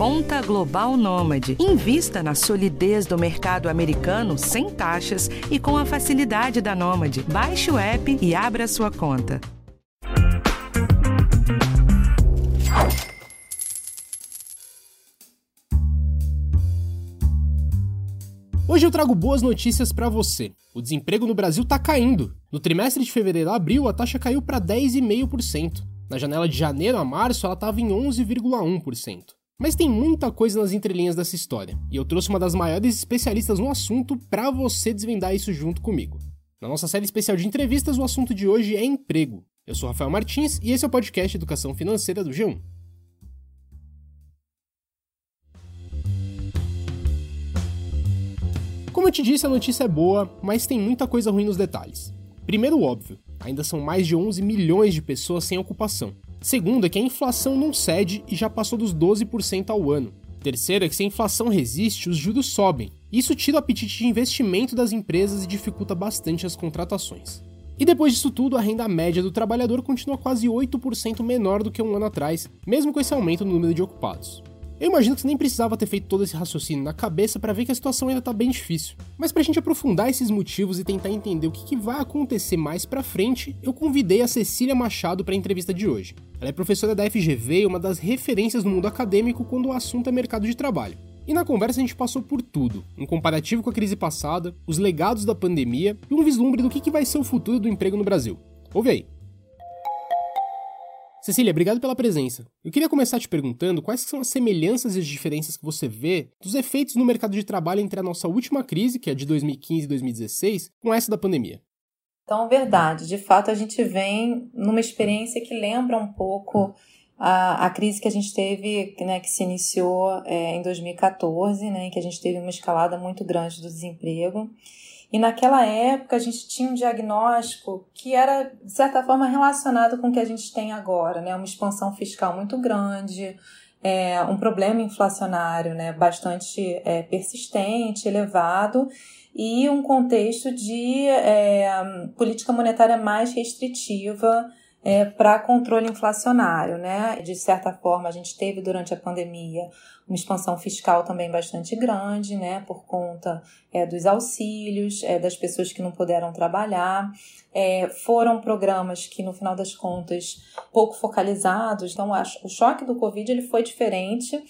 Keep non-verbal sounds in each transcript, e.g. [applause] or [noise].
Conta Global Nômade. Invista na solidez do mercado americano sem taxas e com a facilidade da Nômade. Baixe o app e abra sua conta. Hoje eu trago boas notícias para você. O desemprego no Brasil está caindo. No trimestre de fevereiro a abril, a taxa caiu para 10,5%. Na janela de janeiro a março, ela estava em 11,1%. Mas tem muita coisa nas entrelinhas dessa história, e eu trouxe uma das maiores especialistas no assunto para você desvendar isso junto comigo. Na nossa série especial de entrevistas, o assunto de hoje é emprego. Eu sou Rafael Martins e esse é o podcast Educação Financeira do G1. Como eu te disse, a notícia é boa, mas tem muita coisa ruim nos detalhes. Primeiro, óbvio, ainda são mais de 11 milhões de pessoas sem ocupação. Segundo, é que a inflação não cede e já passou dos 12% ao ano. Terceiro, é que se a inflação resiste, os juros sobem. Isso tira o apetite de investimento das empresas e dificulta bastante as contratações. E depois disso tudo, a renda média do trabalhador continua quase 8% menor do que um ano atrás, mesmo com esse aumento no número de ocupados. Eu imagino que você nem precisava ter feito todo esse raciocínio na cabeça para ver que a situação ainda tá bem difícil. Mas pra gente aprofundar esses motivos e tentar entender o que, que vai acontecer mais pra frente, eu convidei a Cecília Machado para a entrevista de hoje. Ela é professora da FGV e uma das referências no mundo acadêmico quando o assunto é mercado de trabalho. E na conversa a gente passou por tudo, um comparativo com a crise passada, os legados da pandemia e um vislumbre do que, que vai ser o futuro do emprego no Brasil. Ouve aí! Cecília, obrigado pela presença. Eu queria começar te perguntando quais são as semelhanças e as diferenças que você vê dos efeitos no mercado de trabalho entre a nossa última crise, que é de 2015 e 2016, com essa da pandemia. Então, verdade. De fato, a gente vem numa experiência que lembra um pouco a, a crise que a gente teve, né, que se iniciou é, em 2014, né, em que a gente teve uma escalada muito grande do desemprego. E naquela época a gente tinha um diagnóstico que era, de certa forma, relacionado com o que a gente tem agora, né? Uma expansão fiscal muito grande, é, um problema inflacionário né? bastante é, persistente, elevado, e um contexto de é, política monetária mais restritiva é, para controle inflacionário, né? De certa forma, a gente teve durante a pandemia uma expansão fiscal também bastante grande, né? Por conta é, dos auxílios, é, das pessoas que não puderam trabalhar. É, foram programas que, no final das contas, pouco focalizados. Então, o choque do Covid ele foi diferente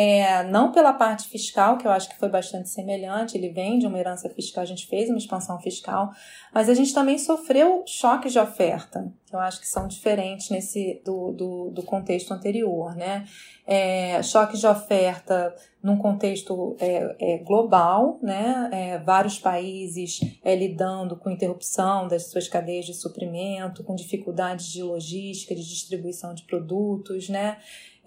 é, não pela parte fiscal, que eu acho que foi bastante semelhante, ele vem de uma herança fiscal, a gente fez uma expansão fiscal, mas a gente também sofreu choques de oferta, que eu acho que são diferentes nesse do, do, do contexto anterior, né? É, choques de oferta num contexto é, é, global, né? É, vários países é, lidando com interrupção das suas cadeias de suprimento, com dificuldades de logística, de distribuição de produtos, né?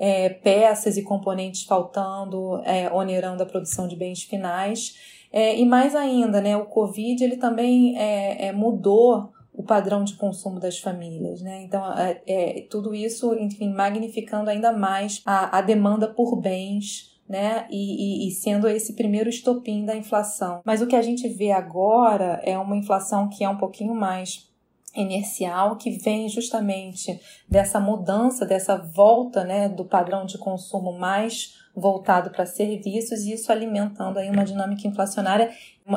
É, peças e componentes faltando, é, onerando a produção de bens finais. É, e mais ainda, né, o Covid ele também é, é, mudou o padrão de consumo das famílias, né? Então, é, tudo isso, enfim, magnificando ainda mais a, a demanda por bens, né? E, e, e, sendo esse primeiro estopim da inflação. Mas o que a gente vê agora é uma inflação que é um pouquinho mais inercial que vem justamente dessa mudança, dessa volta né, do padrão de consumo mais voltado para serviços e isso alimentando aí uma dinâmica inflacionária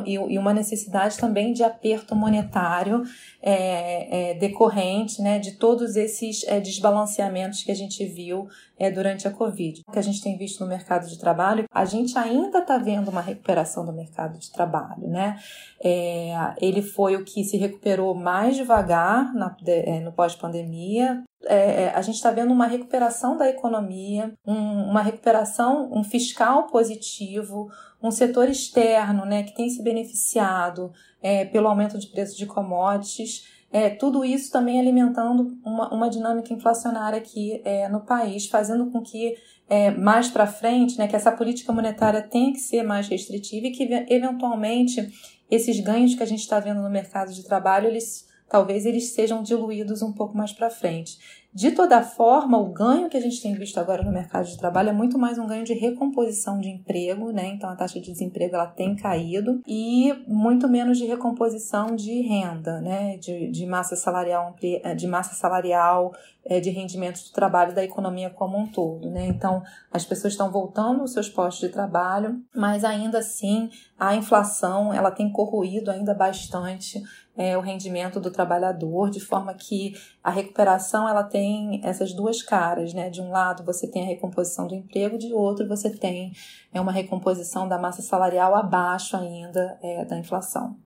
e uma necessidade também de aperto monetário é, é, decorrente né, de todos esses é, desbalanceamentos que a gente viu é, durante a Covid. O que a gente tem visto no mercado de trabalho, a gente ainda está vendo uma recuperação do mercado de trabalho. Né? É, ele foi o que se recuperou mais devagar na, é, no pós-pandemia, é, a gente está vendo uma recuperação da economia, um, uma recuperação, um fiscal positivo, um setor externo né, que tem se beneficiado é, pelo aumento de preços de commodities. É, tudo isso também alimentando uma, uma dinâmica inflacionária aqui é, no país, fazendo com que é, mais para frente, né, que essa política monetária tenha que ser mais restritiva e que eventualmente esses ganhos que a gente está vendo no mercado de trabalho, eles talvez eles sejam diluídos um pouco mais para frente. De toda forma, o ganho que a gente tem visto agora no mercado de trabalho é muito mais um ganho de recomposição de emprego, né? Então a taxa de desemprego ela tem caído e muito menos de recomposição de renda, né? De, de massa salarial, de massa salarial, é, de rendimentos do trabalho da economia como um todo. Né? Então, as pessoas estão voltando aos seus postos de trabalho, mas ainda assim a inflação ela tem corroído ainda bastante é, o rendimento do trabalhador, de forma que a recuperação ela tem essas duas caras. Né? De um lado, você tem a recomposição do emprego, de outro, você tem é, uma recomposição da massa salarial abaixo ainda é, da inflação.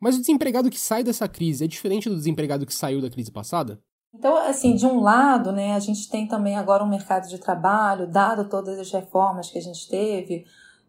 Mas o desempregado que sai dessa crise é diferente do desempregado que saiu da crise passada? Então, assim, de um lado, né, a gente tem também agora um mercado de trabalho, dado todas as reformas que a gente teve,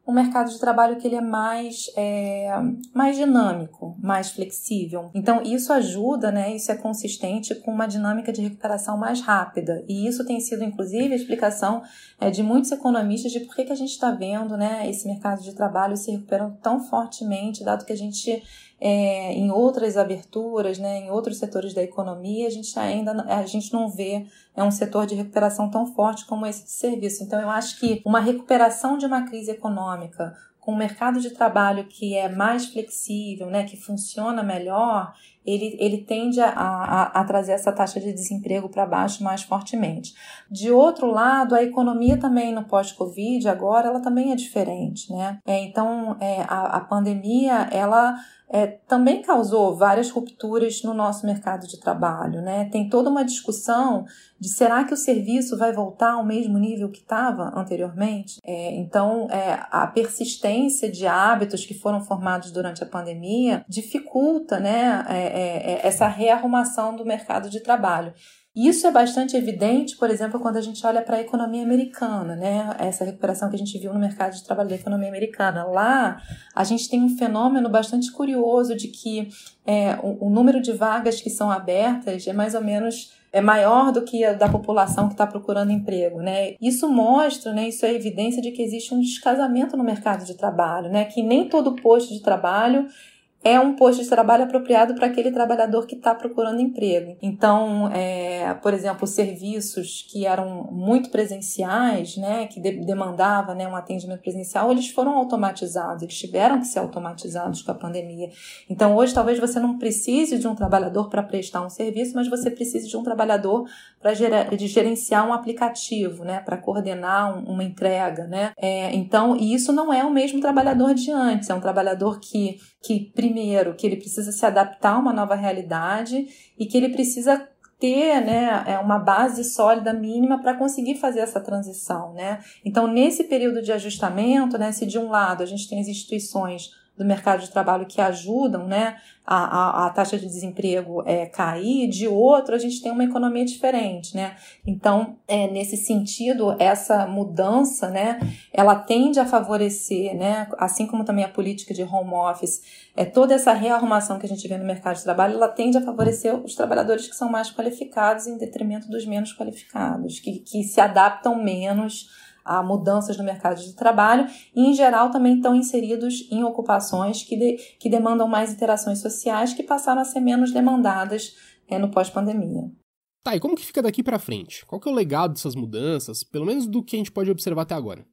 um mercado de trabalho que ele é mais, é, mais dinâmico, mais flexível. Então, isso ajuda, né, isso é consistente com uma dinâmica de recuperação mais rápida. E isso tem sido, inclusive, a explicação é, de muitos economistas de por que, que a gente está vendo né, esse mercado de trabalho se recuperando tão fortemente, dado que a gente é, em outras aberturas, né, em outros setores da economia, a gente ainda a gente não vê é um setor de recuperação tão forte como esse de serviço. Então, eu acho que uma recuperação de uma crise econômica com um mercado de trabalho que é mais flexível, né, que funciona melhor, ele, ele tende a, a, a trazer essa taxa de desemprego para baixo mais fortemente. De outro lado, a economia também no pós-Covid, agora, ela também é diferente. Né? É, então, é, a, a pandemia, ela é, também causou várias rupturas no nosso mercado de trabalho. Né? Tem toda uma discussão de será que o serviço vai voltar ao mesmo nível que estava anteriormente? É, então, é, a persistência de hábitos que foram formados durante a pandemia dificulta né, é, é, essa rearrumação do mercado de trabalho. Isso é bastante evidente, por exemplo, quando a gente olha para a economia americana, né? Essa recuperação que a gente viu no mercado de trabalho da economia americana. Lá, a gente tem um fenômeno bastante curioso de que é, o, o número de vagas que são abertas é mais ou menos é maior do que a da população que está procurando emprego, né? Isso mostra, né? Isso é evidência de que existe um descasamento no mercado de trabalho, né? Que nem todo posto de trabalho é um posto de trabalho apropriado para aquele trabalhador que está procurando emprego. Então, é, por exemplo, serviços que eram muito presenciais, né, que de demandava né, um atendimento presencial, eles foram automatizados, eles tiveram que ser automatizados com a pandemia. Então, hoje, talvez você não precise de um trabalhador para prestar um serviço, mas você precise de um trabalhador para gerenciar um aplicativo, né, para coordenar um, uma entrega. Né? É, então, e isso não é o mesmo trabalhador de antes, é um trabalhador que que primeiro que ele precisa se adaptar a uma nova realidade e que ele precisa ter né, é, uma base sólida mínima para conseguir fazer essa transição. Né? Então, nesse período de ajustamento, né, se de um lado a gente tem as instituições do mercado de trabalho que ajudam né, a, a, a taxa de desemprego é, cair, de outro a gente tem uma economia diferente, né? Então, é, nesse sentido, essa mudança, né, ela tende a favorecer, né, assim como também a política de home office, é, toda essa rearrumação que a gente vê no mercado de trabalho, ela tende a favorecer os trabalhadores que são mais qualificados em detrimento dos menos qualificados, que, que se adaptam menos a mudanças no mercado de trabalho e, em geral, também estão inseridos em ocupações que, de, que demandam mais interações sociais que passaram a ser menos demandadas é, no pós-pandemia. Tá, e como que fica daqui para frente? Qual que é o legado dessas mudanças, pelo menos do que a gente pode observar até agora?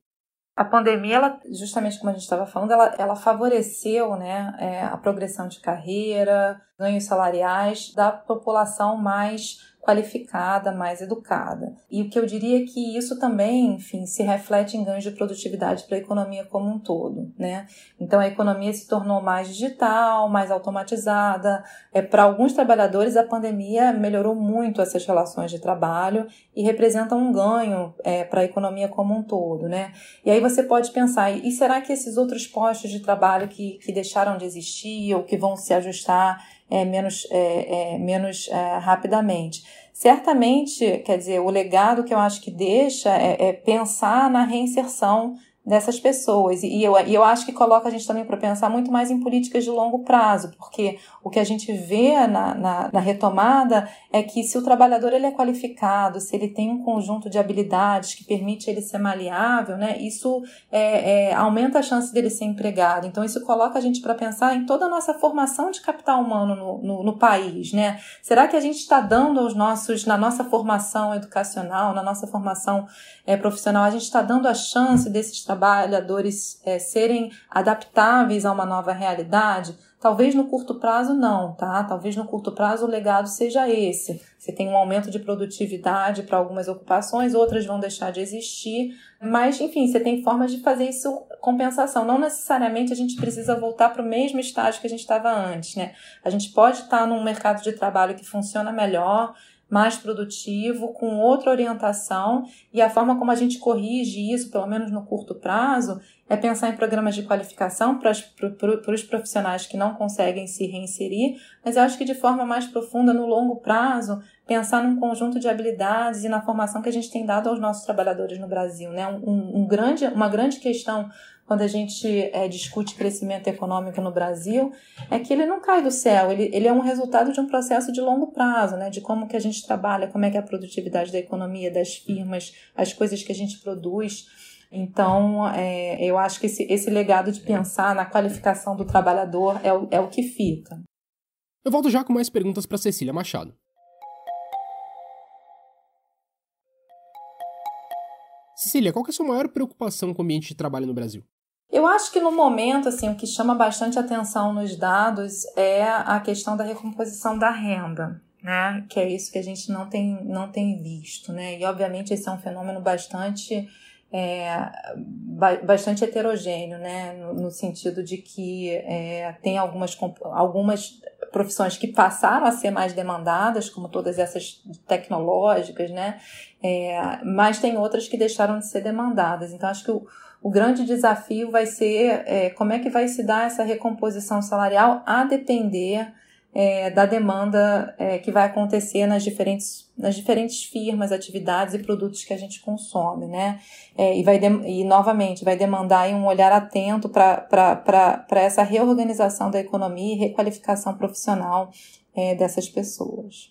A pandemia, ela, justamente como a gente estava falando, ela, ela favoreceu né, é, a progressão de carreira, ganhos salariais da população mais qualificada, mais educada. E o que eu diria é que isso também, enfim, se reflete em ganhos de produtividade para a economia como um todo, né? Então a economia se tornou mais digital, mais automatizada. É, para alguns trabalhadores a pandemia melhorou muito essas relações de trabalho e representa um ganho é, para a economia como um todo, né? E aí você pode pensar, e será que esses outros postos de trabalho que, que deixaram de existir ou que vão se ajustar é, menos, é, é, menos é, rapidamente. Certamente, quer dizer, o legado que eu acho que deixa é, é pensar na reinserção dessas pessoas. E eu, e eu acho que coloca a gente também para pensar muito mais em políticas de longo prazo, porque o que a gente vê na, na, na, retomada é que se o trabalhador ele é qualificado, se ele tem um conjunto de habilidades que permite ele ser maleável, né, isso é, é, aumenta a chance dele ser empregado. Então, isso coloca a gente para pensar em toda a nossa formação de capital humano no, no, no país. Né? Será que a gente está dando aos nossos, na nossa formação educacional, na nossa formação é, profissional, a gente está dando a chance desses trabalhadores é, serem adaptáveis a uma nova realidade? Talvez no curto prazo não, tá? Talvez no curto prazo o legado seja esse. Você tem um aumento de produtividade para algumas ocupações, outras vão deixar de existir, mas enfim, você tem formas de fazer isso compensação. Não necessariamente a gente precisa voltar para o mesmo estágio que a gente estava antes, né? A gente pode estar tá num mercado de trabalho que funciona melhor, mais produtivo, com outra orientação, e a forma como a gente corrige isso, pelo menos no curto prazo, é pensar em programas de qualificação para, para os profissionais que não conseguem se reinserir, mas eu acho que de forma mais profunda, no longo prazo, pensar num conjunto de habilidades e na formação que a gente tem dado aos nossos trabalhadores no Brasil. Né? Um, um grande, uma grande questão quando a gente é, discute crescimento econômico no Brasil, é que ele não cai do céu, ele, ele é um resultado de um processo de longo prazo, né? De como que a gente trabalha, como é que é a produtividade da economia, das firmas, as coisas que a gente produz. Então, é, eu acho que esse, esse legado de pensar na qualificação do trabalhador é o, é o que fica. Eu volto já com mais perguntas para Cecília Machado. Cecília, qual é a sua maior preocupação com o ambiente de trabalho no Brasil? Eu acho que no momento, assim, o que chama bastante atenção nos dados é a questão da recomposição da renda, né? Que é isso que a gente não tem, não tem visto, né? E obviamente esse é um fenômeno bastante é, bastante heterogêneo, né? No, no sentido de que é, tem algumas, algumas profissões que passaram a ser mais demandadas, como todas essas tecnológicas, né? É, mas tem outras que deixaram de ser demandadas. Então, acho que o, o grande desafio vai ser é, como é que vai se dar essa recomposição salarial a depender é, da demanda é, que vai acontecer nas diferentes, nas diferentes firmas, atividades e produtos que a gente consome, né? É, e, vai de, e, novamente, vai demandar um olhar atento para essa reorganização da economia e requalificação profissional é, dessas pessoas.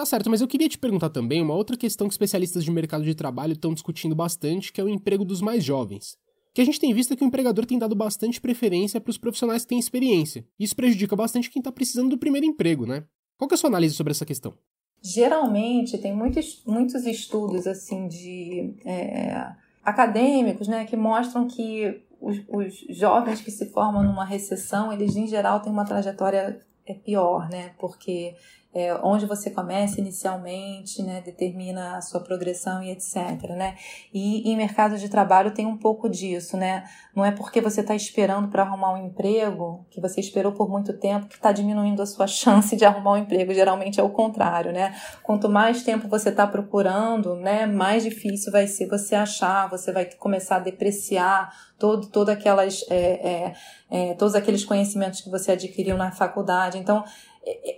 Tá certo, mas eu queria te perguntar também uma outra questão que especialistas de mercado de trabalho estão discutindo bastante, que é o emprego dos mais jovens. Que a gente tem visto que o empregador tem dado bastante preferência para os profissionais que têm experiência. Isso prejudica bastante quem está precisando do primeiro emprego, né? Qual é a sua análise sobre essa questão? Geralmente tem muitos, muitos estudos assim de é, acadêmicos, né, que mostram que os, os jovens que se formam numa recessão, eles em geral têm uma trajetória é pior, né? Porque é, onde você começa inicialmente, né, determina a sua progressão e etc, né? E em mercado de trabalho tem um pouco disso, né? Não é porque você está esperando para arrumar um emprego, que você esperou por muito tempo, que está diminuindo a sua [laughs] chance de arrumar um emprego. Geralmente é o contrário, né? Quanto mais tempo você está procurando, né, mais difícil vai ser você achar, você vai começar a depreciar todo, todo aquelas, é, é, é, todos aqueles conhecimentos que você adquiriu na faculdade. Então,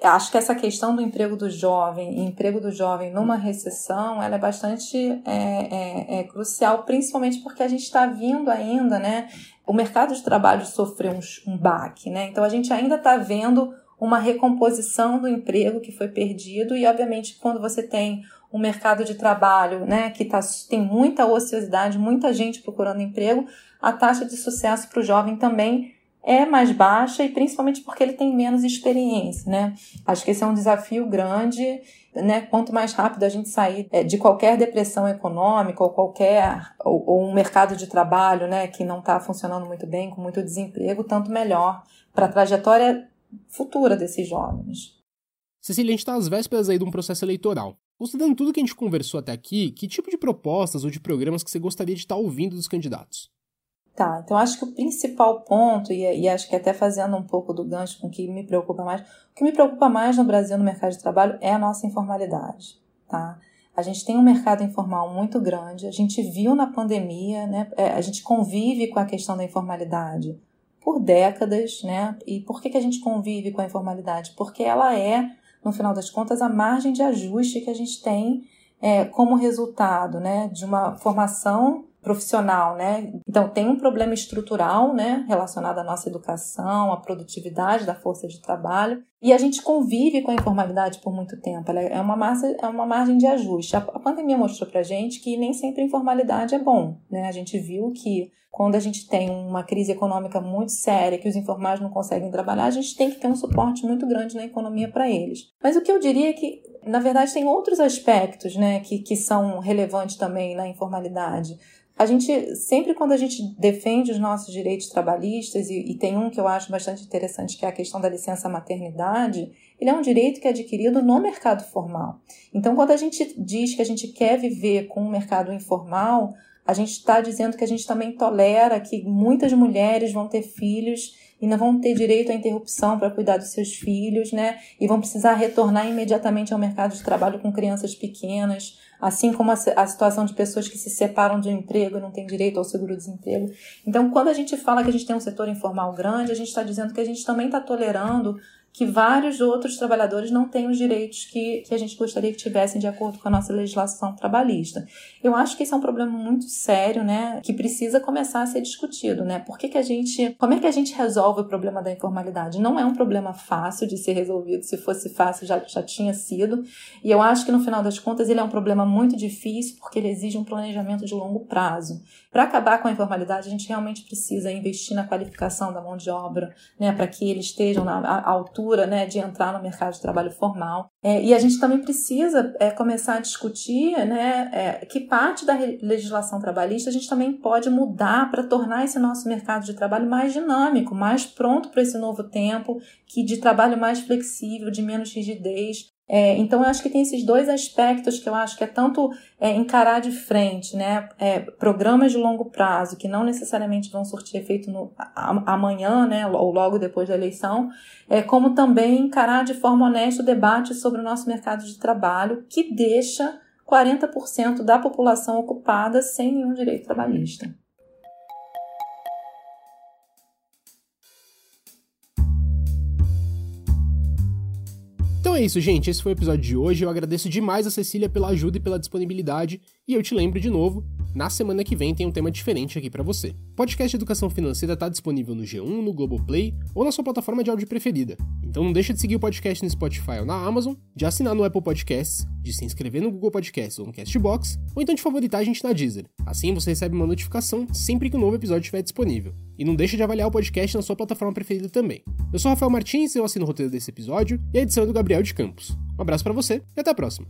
acho que essa questão do emprego do jovem, emprego do jovem numa recessão, ela é bastante é, é, é crucial, principalmente porque a gente está vindo ainda, né? O mercado de trabalho sofreu um, um baque, né? Então a gente ainda está vendo uma recomposição do emprego que foi perdido e, obviamente, quando você tem um mercado de trabalho, né, que tá, tem muita ociosidade, muita gente procurando emprego, a taxa de sucesso para o jovem também é mais baixa e principalmente porque ele tem menos experiência, né? Acho que esse é um desafio grande, né? Quanto mais rápido a gente sair é, de qualquer depressão econômica ou qualquer ou, ou um mercado de trabalho, né, que não está funcionando muito bem, com muito desemprego, tanto melhor para a trajetória futura desses jovens. Cecília, a gente está às vésperas aí de um processo eleitoral. Considerando tudo que a gente conversou até aqui, que tipo de propostas ou de programas que você gostaria de estar tá ouvindo dos candidatos? Tá, então acho que o principal ponto, e, e, acho que até fazendo um pouco do gancho com o que me preocupa mais, o que me preocupa mais no Brasil no mercado de trabalho é a nossa informalidade, tá? A gente tem um mercado informal muito grande, a gente viu na pandemia, né? É, a gente convive com a questão da informalidade por décadas, né? E por que, que a gente convive com a informalidade? Porque ela é, no final das contas, a margem de ajuste que a gente tem é, como resultado, né? De uma formação profissional, né? Então tem um problema estrutural, né, relacionado à nossa educação, à produtividade da força de trabalho, e a gente convive com a informalidade por muito tempo. Ela é uma, massa, é uma margem de ajuste. A, pandemia mostrou pra gente que nem sempre a informalidade é bom, né? A gente viu que quando a gente tem uma crise econômica muito séria, que os informais não conseguem trabalhar, a gente tem que ter um suporte muito grande na economia para eles. Mas o que eu diria é que, na verdade, tem outros aspectos né, que, que são relevantes também na informalidade. A gente, sempre quando a gente defende os nossos direitos trabalhistas, e, e, tem um que eu acho bastante interessante, que é a questão da licença maternidade, ele é um direito que é adquirido no mercado formal. Então, quando a gente diz que a gente quer viver com um mercado informal, a gente está dizendo que a gente também tolera que muitas mulheres vão ter filhos e não vão ter direito à interrupção para cuidar dos seus filhos, né? E vão precisar retornar imediatamente ao mercado de trabalho com crianças pequenas, assim como a, a situação de pessoas que se separam de um emprego e não têm direito ao seguro-desemprego. Então, quando a gente fala que a gente tem um setor informal grande, a gente está dizendo que a gente também está tolerando que vários outros trabalhadores não têm os direitos que, que a gente gostaria que tivessem de acordo com a nossa legislação trabalhista. Eu acho que esse é um problema muito sério, né, que precisa começar a ser discutido, né? Por que, que a gente, como é que a gente resolve o problema da informalidade? Não é um problema fácil de ser resolvido, se fosse fácil já, já tinha sido, e eu acho que no final das contas ele é um problema muito difícil porque ele exige um planejamento de longo prazo. Para acabar com a informalidade, a gente realmente precisa investir na qualificação da mão de obra, né, para que eles estejam na altura né, de entrar no mercado de trabalho formal. É, e a gente também precisa é, começar a discutir né, é, que parte da legislação trabalhista a gente também pode mudar para tornar esse nosso mercado de trabalho mais dinâmico, mais pronto para esse novo tempo, que de trabalho mais flexível, de menos rigidez, é, então, eu acho que tem esses dois aspectos que eu acho que é tanto é, encarar de frente, né? É, programas de longo prazo, que não necessariamente vão surtir efeito no, amanhã, né? Ou logo depois da eleição, é, como também encarar de forma honesta o debate sobre o nosso mercado de trabalho, que deixa 40% da população ocupada sem nenhum direito trabalhista. Então é isso, gente. Esse foi o episódio de hoje. Eu agradeço demais a Cecília pela ajuda e pela disponibilidade. E eu te lembro de novo, na semana que vem tem um tema diferente aqui para você. O podcast Educação Financeira está disponível no G1, no Globoplay ou na sua plataforma de áudio preferida. Então não deixa de seguir o podcast no Spotify ou na Amazon, de assinar no Apple Podcasts, de se inscrever no Google Podcasts ou no Castbox, ou então de favoritar a gente na Deezer. Assim você recebe uma notificação sempre que um novo episódio estiver disponível. E não deixa de avaliar o podcast na sua plataforma preferida também. Eu sou Rafael Martins, eu assino o roteiro desse episódio e a edição é do Gabriel de Campos. Um abraço para você e até a próxima.